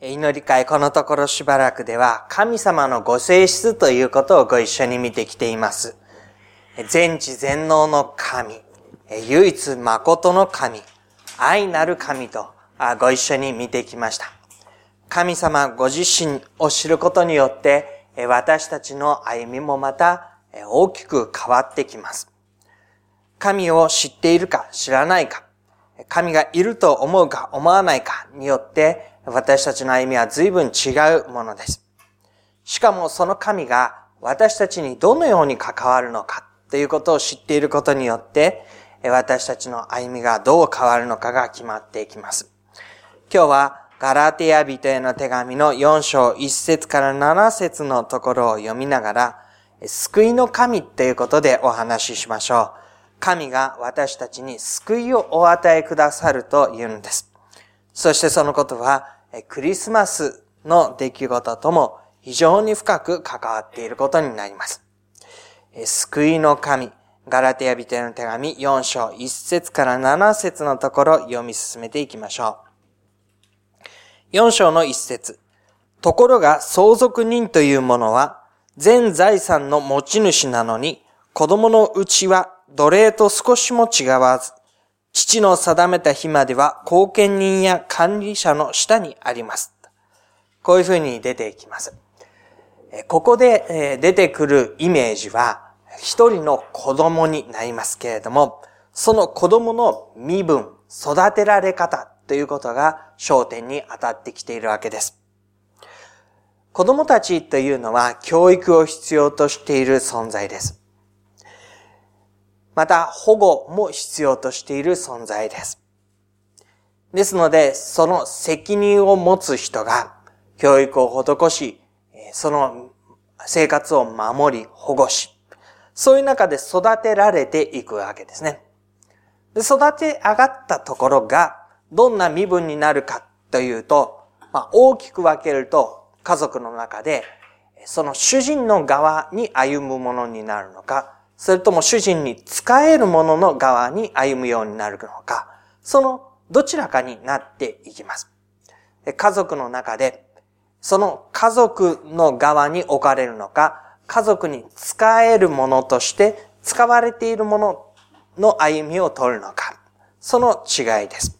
祈り会このところしばらくでは神様のご性質ということをご一緒に見てきています。全知全能の神、唯一誠の神、愛なる神とご一緒に見てきました。神様ご自身を知ることによって私たちの歩みもまた大きく変わってきます。神を知っているか知らないか、神がいると思うか思わないかによって私たちの歩みは随分違うものです。しかもその神が私たちにどのように関わるのかということを知っていることによって、私たちの歩みがどう変わるのかが決まっていきます。今日はガラテヤ人への手紙の4章1節から7節のところを読みながら、救いの神ということでお話ししましょう。神が私たちに救いをお与えくださると言うんです。そしてそのことはクリスマスの出来事とも非常に深く関わっていることになります。救いの神、ガラテヤ人への手紙4章1節から7節のところ読み進めていきましょう。4章の1節ところが相続人というものは全財産の持ち主なのに子供のうちは奴隷と少しも違わず父の定めた日までは後見人や管理者の下にあります。こういうふうに出ていきます。ここで出てくるイメージは一人の子供になりますけれども、その子供の身分、育てられ方ということが焦点に当たってきているわけです。子供たちというのは教育を必要としている存在です。また保護も必要としている存在です。ですので、その責任を持つ人が教育を施し、その生活を守り、保護し、そういう中で育てられていくわけですね。で育て上がったところが、どんな身分になるかというと、まあ、大きく分けると、家族の中で、その主人の側に歩むものになるのか、それとも主人に使えるものの側に歩むようになるのか、そのどちらかになっていきます。家族の中で、その家族の側に置かれるのか、家族に使えるものとして使われているものの歩みを取るのか、その違いです。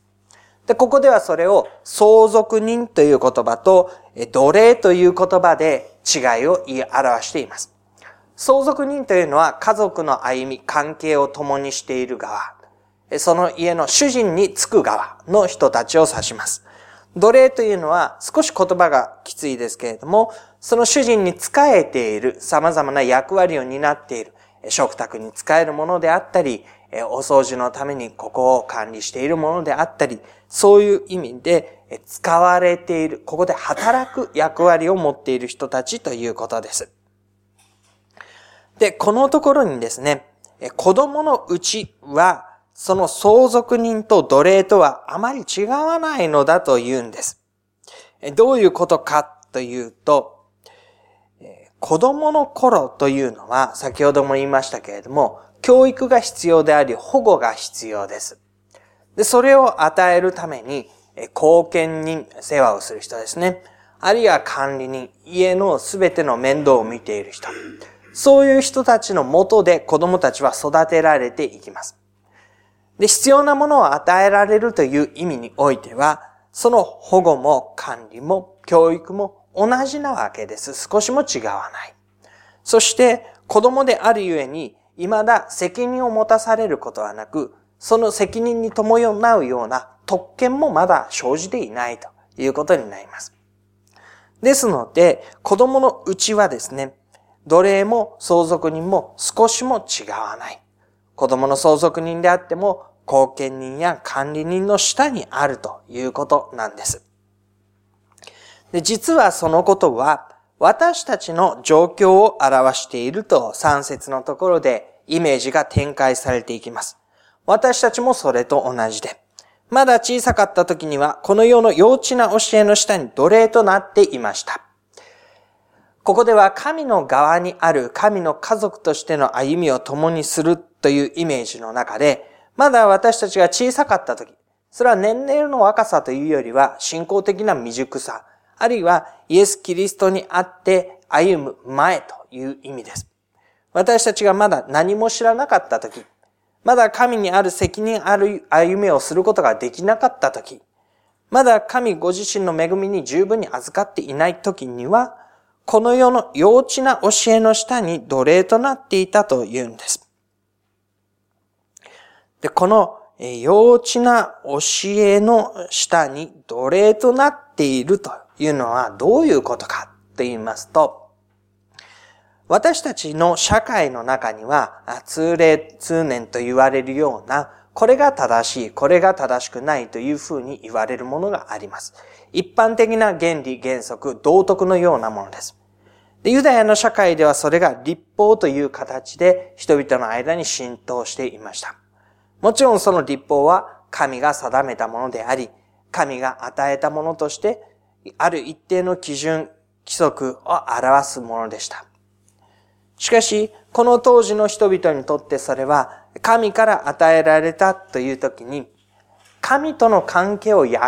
で、ここではそれを相続人という言葉と奴隷という言葉で違いを言い表しています。相続人というのは家族の歩み、関係を共にしている側、その家の主人につく側の人たちを指します。奴隷というのは少し言葉がきついですけれども、その主人に仕えている様々な役割を担っている、食卓に使えるものであったり、お掃除のためにここを管理しているものであったり、そういう意味で使われている、ここで働く役割を持っている人たちということです。で、このところにですね、子供のうちは、その相続人と奴隷とはあまり違わないのだと言うんです。どういうことかというと、子供の頃というのは、先ほども言いましたけれども、教育が必要であり、保護が必要です。で、それを与えるために、貢献人、世話をする人ですね。あるいは管理人、家のすべての面倒を見ている人。そういう人たちのもとで子供たちは育てられていきます。で、必要なものを与えられるという意味においては、その保護も管理も教育も同じなわけです。少しも違わない。そして子供であるゆえに、未だ責任を持たされることはなく、その責任に伴うような特権もまだ生じていないということになります。ですので、子供のうちはですね、奴隷も相続人も少しも違わない。子供の相続人であっても、後見人や管理人の下にあるということなんです。で実はそのことは、私たちの状況を表していると3節のところでイメージが展開されていきます。私たちもそれと同じで、まだ小さかった時にはこの世の幼稚な教えの下に奴隷となっていました。ここでは神の側にある神の家族としての歩みを共にするというイメージの中で、まだ私たちが小さかった時、それは年齢の若さというよりは信仰的な未熟さ、あるいはイエス・キリストにあって歩む前という意味です。私たちがまだ何も知らなかった時、まだ神にある責任ある歩みをすることができなかった時、まだ神ご自身の恵みに十分に預かっていない時には、この世の幼稚な教えの下に奴隷となっていたというんです。で、この幼稚な教えの下に奴隷となっているというのはどういうことかと言いますと、私たちの社会の中には通例、通念と言われるようなこれが正しい、これが正しくないというふうに言われるものがあります。一般的な原理、原則、道徳のようなものです。でユダヤの社会ではそれが立法という形で人々の間に浸透していました。もちろんその立法は神が定めたものであり、神が与えたものとして、ある一定の基準、規則を表すものでした。しかし、この当時の人々にとってそれは神から与えられたという時に、神との関係を養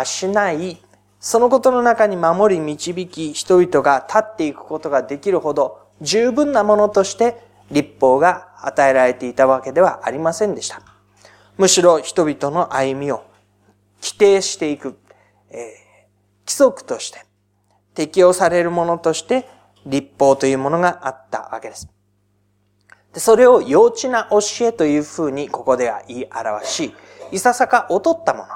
い、そのことの中に守り導き、人々が立っていくことができるほど十分なものとして立法が与えられていたわけではありませんでした。むしろ人々の歩みを規定していく、えー、規則として適用されるものとして立法というものがあったわけです。でそれを幼稚な教えというふうにここでは言い表し、いささか劣ったもの。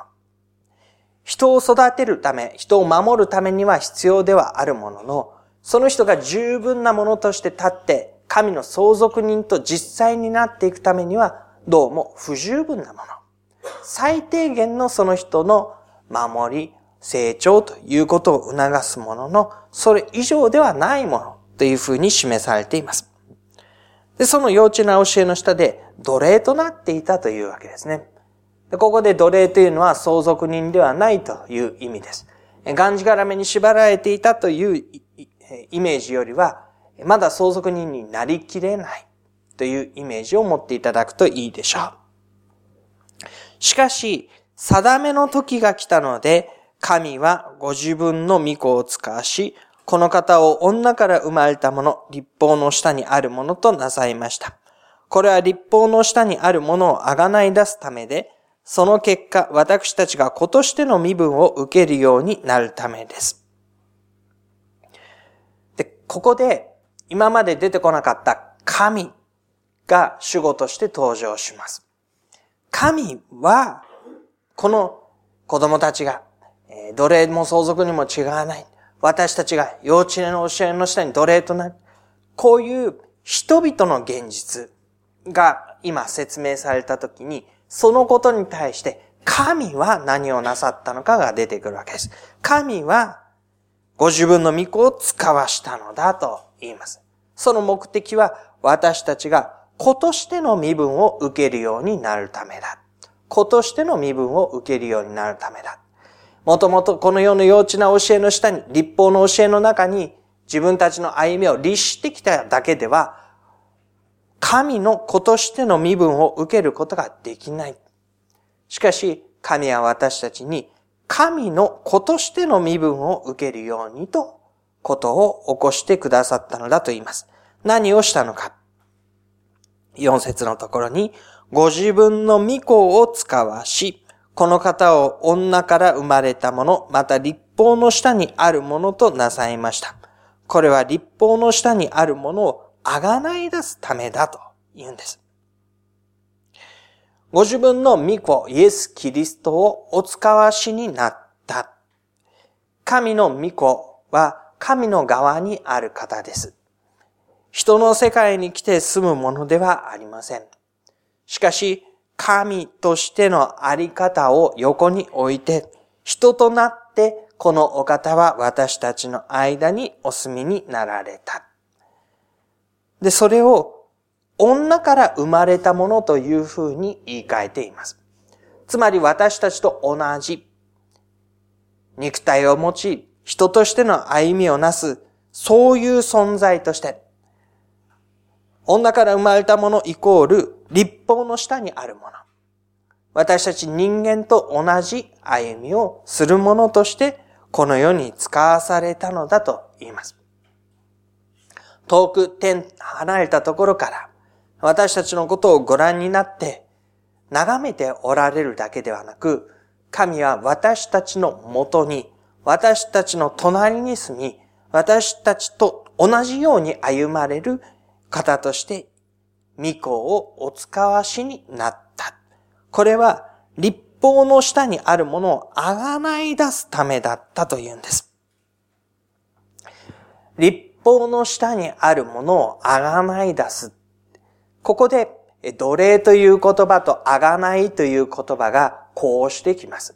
人を育てるため、人を守るためには必要ではあるものの、その人が十分なものとして立って、神の相続人と実際になっていくためには、どうも不十分なもの。最低限のその人の守り、成長ということを促すものの、それ以上ではないものというふうに示されています。で、その幼稚な教えの下で奴隷となっていたというわけですね。ここで奴隷というのは相続人ではないという意味です。がんじがらめに縛られていたというイメージよりは、まだ相続人になりきれないというイメージを持っていただくといいでしょう。しかし、定めの時が来たので、神はご自分の御子を使わし、この方を女から生まれたもの、立法の下にあるものとなさいました。これは立法の下にあるものをあがない出すためで、その結果、私たちが子としての身分を受けるようになるためです。で、ここで、今まで出てこなかった神が主語として登場します。神は、この子供たちが、奴隷も相続にも違わない。私たちが幼稚園の教えの下に奴隷となる。こういう人々の現実が今説明されたときに、そのことに対して神は何をなさったのかが出てくるわけです。神はご自分の御子を使わしたのだと言います。その目的は私たちが子としての身分を受けるようになるためだ。子としての身分を受けるようになるためだ。もともとこの世の幼稚な教えの下に、立法の教えの中に自分たちの歩みを律してきただけでは、神の子としての身分を受けることができない。しかし、神は私たちに、神の子としての身分を受けるようにと、ことを起こしてくださったのだと言います。何をしたのか。四節のところに、ご自分の御子を使わし、この方を女から生まれたもの、また立法の下にあるものとなさいました。これは立法の下にあるものをあがない出すためだと言うんです。ご自分の御子、イエス・キリストをお使わしになった。神の御子は神の側にある方です。人の世界に来て住むものではありません。しかし、神としてのあり方を横に置いて、人となってこのお方は私たちの間にお住みになられた。で、それを女から生まれたものというふうに言い換えています。つまり私たちと同じ肉体を持ち、人としての歩みをなす、そういう存在として、女から生まれたものイコール立法の下にあるもの。私たち人間と同じ歩みをするものとして、この世に使わされたのだと言います。遠く天、離れたところから私たちのことをご覧になって眺めておられるだけではなく、神は私たちのもとに、私たちの隣に住み、私たちと同じように歩まれる方として、御子をお使わしになった。これは立法の下にあるものをあがない出すためだったというんです。立法の下にあるものをあがない出す。ここで、奴隷という言葉とあがないという言葉がこうしてきます。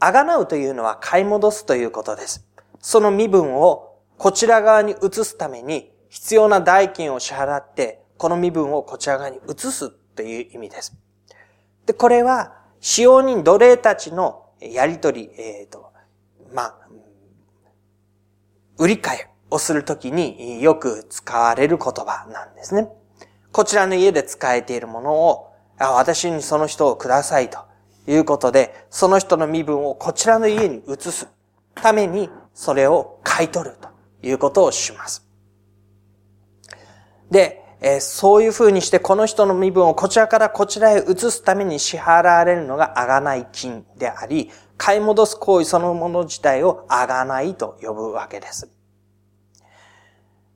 あがなうというのは買い戻すということです。その身分をこちら側に移すために必要な代金を支払って、この身分をこちら側に移すという意味です。で、これは、使用人奴隷たちのやりとり、えっ、ー、と、まあ、売り買いをするときによく使われる言葉なんですね。こちらの家で使えているものを、あ私にその人をくださいということで、その人の身分をこちらの家に移すために、それを買い取るということをします。で、え、そういうふうにしてこの人の身分をこちらからこちらへ移すために支払われるのがあがない金であり、買い戻す行為そのもの自体をあがないと呼ぶわけです。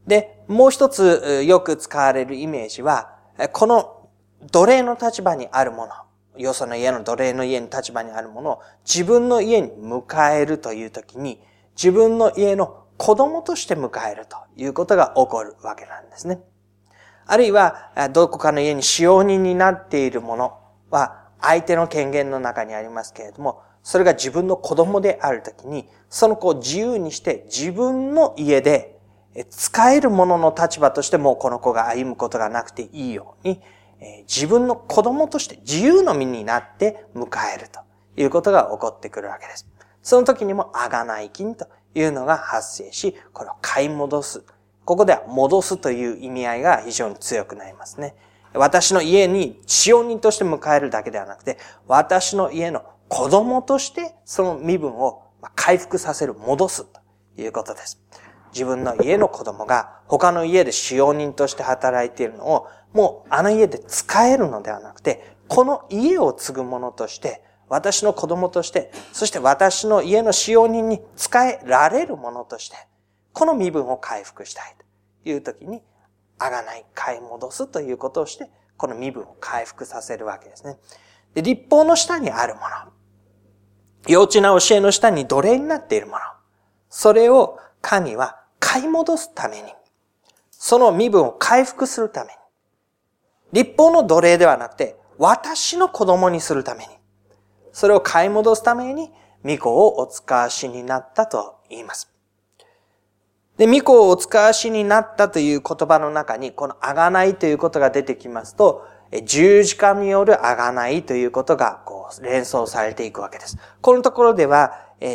で、もう一つよく使われるイメージは、この奴隷の立場にあるもの、よその家の奴隷の家の立場にあるものを自分の家に迎えるというときに、自分の家の子供として迎えるということが起こるわけなんですね。あるいは、どこかの家に使用人になっているものは、相手の権限の中にありますけれども、それが自分の子供であるときに、その子を自由にして自分の家で使えるもの立場としてもこの子が歩むことがなくていいように、自分の子供として自由の身になって迎えるということが起こってくるわけです。その時にもあがない金というのが発生し、これを買い戻すここでは戻すという意味合いが非常に強くなりますね。私の家に使用人として迎えるだけではなくて、私の家の子供としてその身分を回復させる、戻すということです。自分の家の子供が他の家で使用人として働いているのを、もうあの家で使えるのではなくて、この家を継ぐものとして、私の子供として、そして私の家の使用人に使えられるものとして、この身分を回復したいという時に、あがない、買い戻すということをして、この身分を回復させるわけですね。で、立法の下にあるもの。幼稚な教えの下に奴隷になっているもの。それを神は買い戻すために、その身分を回復するために、立法の奴隷ではなくて、私の子供にするために、それを買い戻すために、御子をお使わしになったと言います。で、巫女をお使わしになったという言葉の中に、このあがないということが出てきますと、十字架によるあがないということが、こう、連想されていくわけです。このところでは、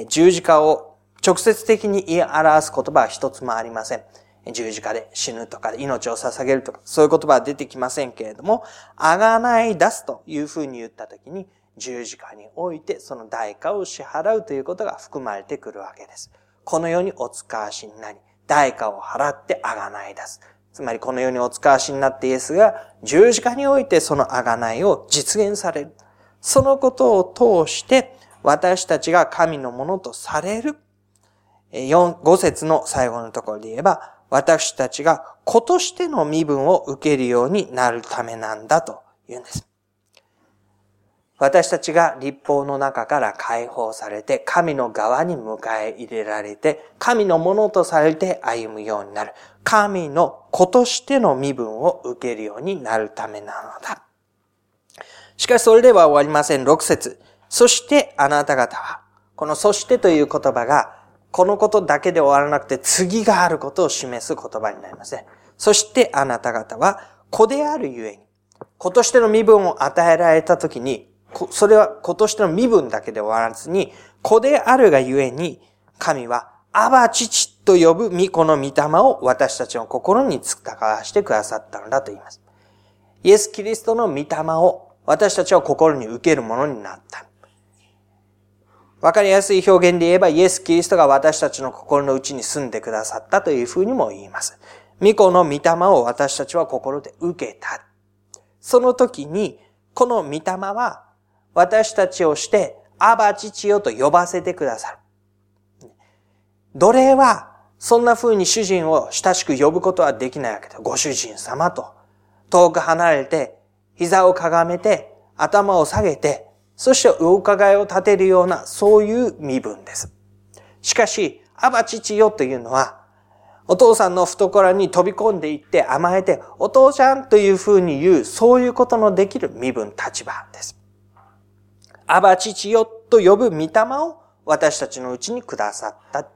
十字架を直接的に言い表す言葉は一つもありません。十字架で死ぬとか、命を捧げるとか、そういう言葉は出てきませんけれども、あがない出すというふうに言ったときに、十字架においてその代価を支払うということが含まれてくるわけです。この世にお使わしになり、代価を払ってあがない出す。つまりこの世にお使わしになってイエスが十字架においてそのあがないを実現される。そのことを通して私たちが神のものとされる。4、5節の最後のところで言えば、私たちが子としての身分を受けるようになるためなんだと言うんです。私たちが立法の中から解放されて、神の側に迎え入れられて、神のものとされて歩むようになる。神の子としての身分を受けるようになるためなのだ。しかしそれでは終わりません。6節そしてあなた方は、このそしてという言葉が、このことだけで終わらなくて次があることを示す言葉になりますね。そしてあなた方は子であるゆえに、子としての身分を与えられたときに、それは今年の身分だけで終わらずに、子であるがゆえに、神は、アバ父と呼ぶ御子の御霊を私たちの心に使わしてくださったのだと言います。イエス・キリストの御霊を私たちは心に受けるものになった。わかりやすい表現で言えば、イエス・キリストが私たちの心の内に住んでくださったというふうにも言います。巫女の御霊を私たちは心で受けた。その時に、この御霊は私たちをして、アバ父よと呼ばせてくださる。奴隷は、そんな風に主人を親しく呼ぶことはできないわけで、ご主人様と、遠く離れて、膝をかがめて、頭を下げて、そしてお伺いを立てるような、そういう身分です。しかし、アバ父よというのは、お父さんの懐に飛び込んでいって甘えて、お父ちゃんという風に言う、そういうことのできる身分、立場です。アバ父よと呼ぶ御霊を私たちのうちにくださった。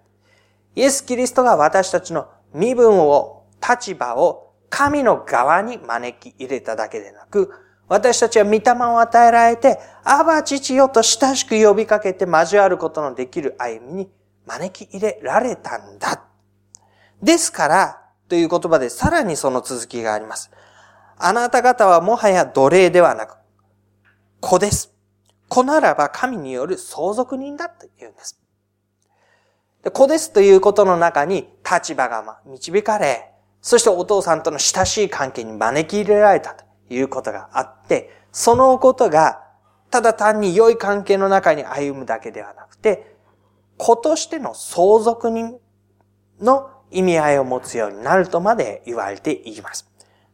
イエス・キリストが私たちの身分を、立場を神の側に招き入れただけでなく、私たちは御霊を与えられて、アバ父よと親しく呼びかけて交わることのできる歩みに招き入れられたんだ。ですから、という言葉でさらにその続きがあります。あなた方はもはや奴隷ではなく、子です。子ならば神による相続人だと言うんです。で子ですということの中に立場が導かれ、そしてお父さんとの親しい関係に招き入れられたということがあって、そのことがただ単に良い関係の中に歩むだけではなくて、子としての相続人の意味合いを持つようになるとまで言われています。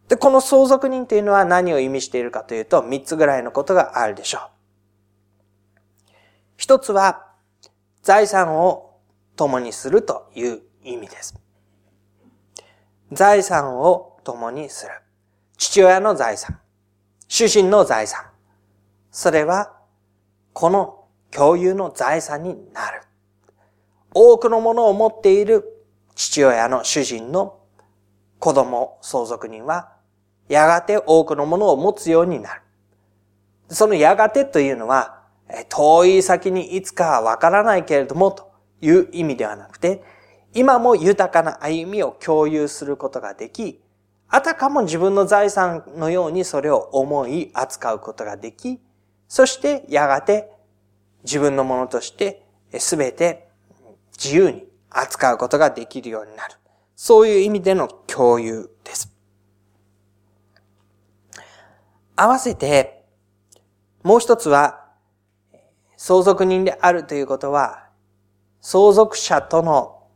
で、この相続人というのは何を意味しているかというと、三つぐらいのことがあるでしょう。一つは、財産を共にするという意味です。財産を共にする。父親の財産。主人の財産。それは、この共有の財産になる。多くのものを持っている父親の主人の子供、相続人は、やがて多くのものを持つようになる。そのやがてというのは、遠い先にいつかはわからないけれどもという意味ではなくて、今も豊かな歩みを共有することができ、あたかも自分の財産のようにそれを思い扱うことができ、そしてやがて自分のものとしてすべて自由に扱うことができるようになる。そういう意味での共有です。合わせて、もう一つは、相続人であるということは、相続者との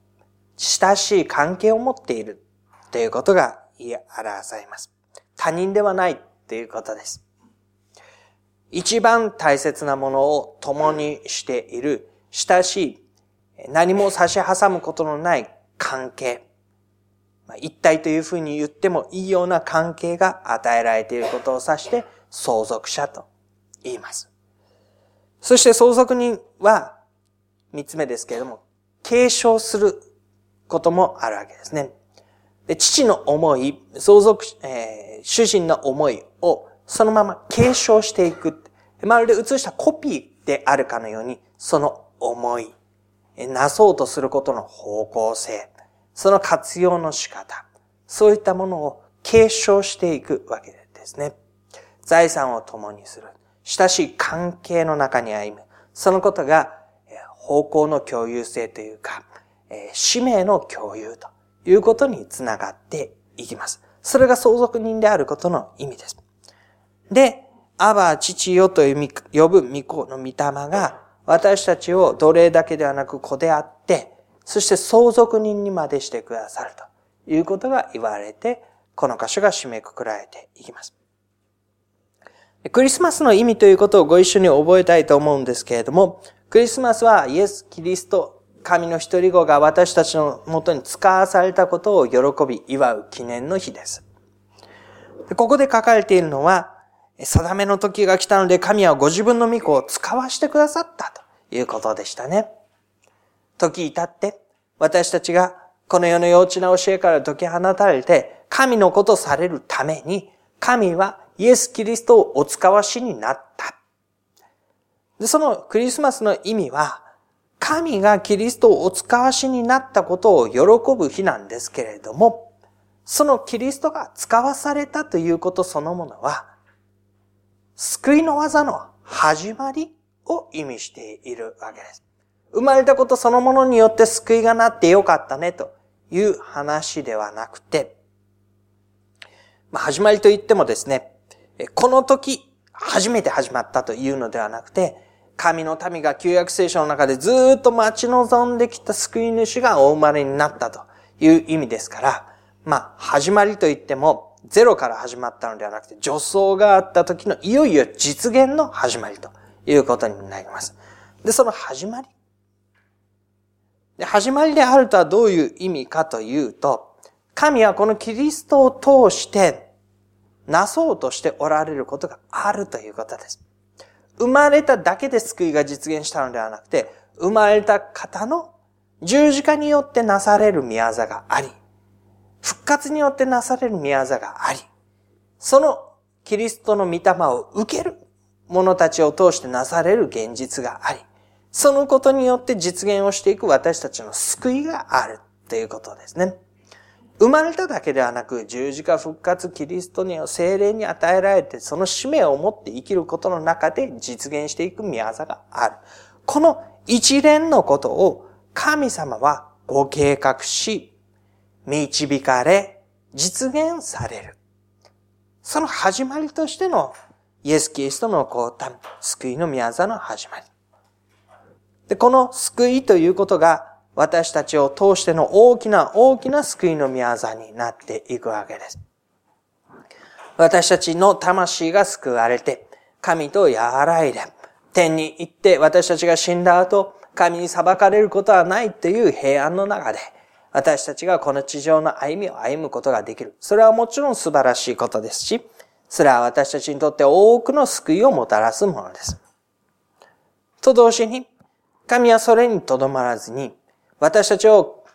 親しい関係を持っているということが言い表されます。他人ではないということです。一番大切なものを共にしている親しい何も差し挟むことのない関係。一体というふうに言ってもいいような関係が与えられていることを指して相続者と言います。そして相続人は三つ目ですけれども、継承することもあるわけですね。で父の思い、相続、えー、主人の思いをそのまま継承していく。まるで写したコピーであるかのように、その思い、なそうとすることの方向性、その活用の仕方、そういったものを継承していくわけですね。財産を共にする。親しい関係の中に歩む。そのことが方向の共有性というか、使命の共有ということにつながっていきます。それが相続人であることの意味です。で、アバ父よと呼ぶ御子の御霊が私たちを奴隷だけではなく子であって、そして相続人にまでしてくださるということが言われて、この箇所が締めくくられていきます。クリスマスの意味ということをご一緒に覚えたいと思うんですけれども、クリスマスはイエス・キリスト、神の一人子が私たちのもとに使わされたことを喜び祝う記念の日です。ここで書かれているのは、定めの時が来たので神はご自分の御子を使わしてくださったということでしたね。時至って私たちがこの世の幼稚な教えから解き放たれて神のことされるために神はイエス・キリストをお使わしになった。でそのクリスマスの意味は神がキリストをお使わしになったことを喜ぶ日なんですけれども、そのキリストが使わされたということそのものは、救いの技の始まりを意味しているわけです。生まれたことそのものによって救いがなってよかったねという話ではなくて、まあ、始まりと言ってもですね、この時初めて始まったというのではなくて、神の民が旧約聖書の中でずっと待ち望んできた救い主がお生まれになったという意味ですから、まあ、始まりと言っても、ゼロから始まったのではなくて、助走があった時のいよいよ実現の始まりということになります。で、その始まり。で始まりであるとはどういう意味かというと、神はこのキリストを通して、なそうとしておられることがあるということです。生まれただけで救いが実現したのではなくて、生まれた方の十字架によってなされる宮座があり、復活によってなされる宮座があり、そのキリストの御霊を受ける者たちを通してなされる現実があり、そのことによって実現をしていく私たちの救いがあるということですね。生まれただけではなく、十字架復活キリストに精霊に与えられて、その使命を持って生きることの中で実現していく宮座がある。この一連のことを神様はご計画し、導かれ、実現される。その始まりとしてのイエス・キリストの降誕、救いの宮座の始まり。で、この救いということが私たちを通しての大きな大きな救いの宮座になっていくわけです。私たちの魂が救われて、神と和らいで、天に行って私たちが死んだ後、神に裁かれることはないという平安の中で、私たちがこの地上の歩みを歩むことができる。それはもちろん素晴らしいことですし、それは私たちにとって多くの救いをもたらすものです。と同時に、神はそれにとどまらずに、私たちを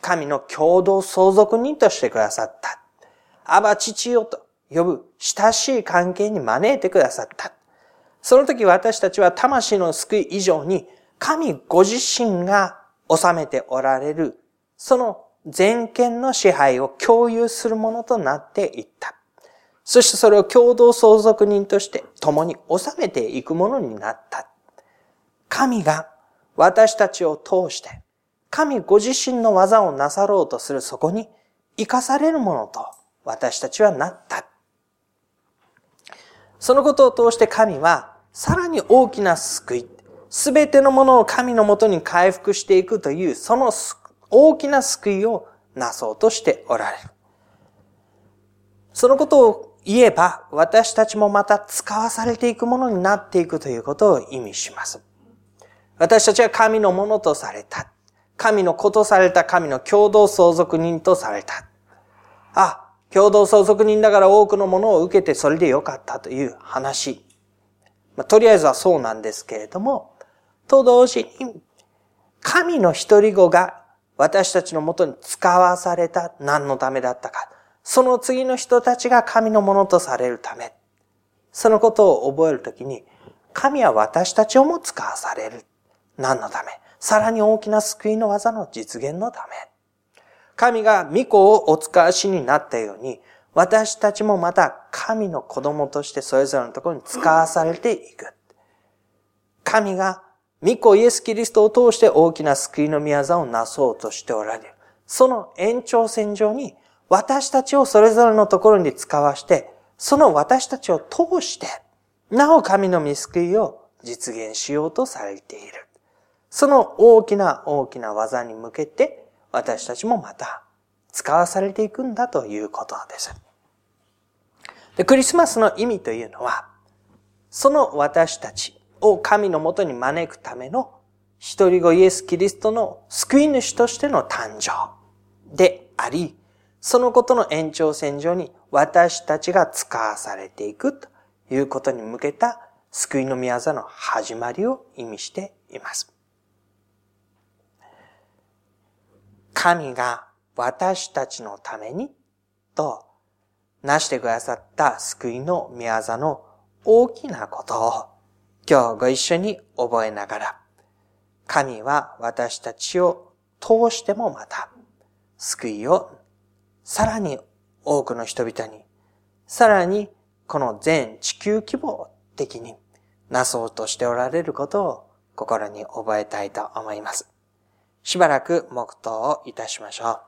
神の共同相続人としてくださった。アバ父よと呼ぶ親しい関係に招いてくださった。その時私たちは魂の救い以上に神ご自身が治めておられる、その全権の支配を共有するものとなっていった。そしてそれを共同相続人として共に収めていくものになった。神が私たちを通して、神ご自身の技をなさろうとするそこに生かされるものと私たちはなった。そのことを通して神はさらに大きな救い、すべてのものを神のもとに回復していくというその救大きな救いをなそうとしておられる。そのことを言えば、私たちもまた使わされていくものになっていくということを意味します。私たちは神のものとされた。神の子とされた神の共同相続人とされた。あ、共同相続人だから多くのものを受けてそれでよかったという話。まあ、とりあえずはそうなんですけれども、と同時に、神の一人子が私たちのもとに使わされた何のためだったか。その次の人たちが神のものとされるため、そのことを覚えるときに、神は私たちをも使わされる。何のため？さらに大きな救いの技の実現のため。神が御子をお使わしになったように、私たちもまた神の子供としてそれぞれのところに使わされていく。神が御子イエス・キリストを通して大きな救いの宮座をなそうとしておられる。その延長線上に私たちをそれぞれのところに使わして、その私たちを通して、なお神の見救いを実現しようとされている。その大きな大きな技に向けて、私たちもまた使わされていくんだということです。でクリスマスの意味というのは、その私たちを神のもとに招くための一人子イエス・キリストの救い主としての誕生であり、そのことの延長線上に私たちが使わされていくということに向けた救いの宮座の始まりを意味しています。神が私たちのためにとなしてくださった救いの宮座の大きなことを今日ご一緒に覚えながら神は私たちを通してもまた救いをさらに多くの人々に、さらにこの全地球規模的になそうとしておられることを心に覚えたいと思います。しばらく黙祷をいたしましょう。